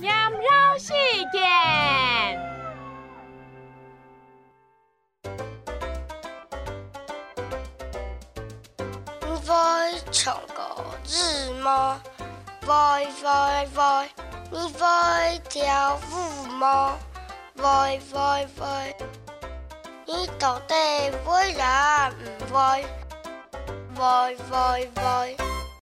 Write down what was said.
羊肉馅儿你会唱歌儿吗喂喂喂你会跳舞吗喂喂喂你到底会啥唔喂喂喂喂